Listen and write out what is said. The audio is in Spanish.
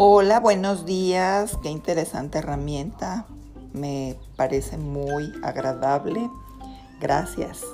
Hola, buenos días. Qué interesante herramienta. Me parece muy agradable. Gracias.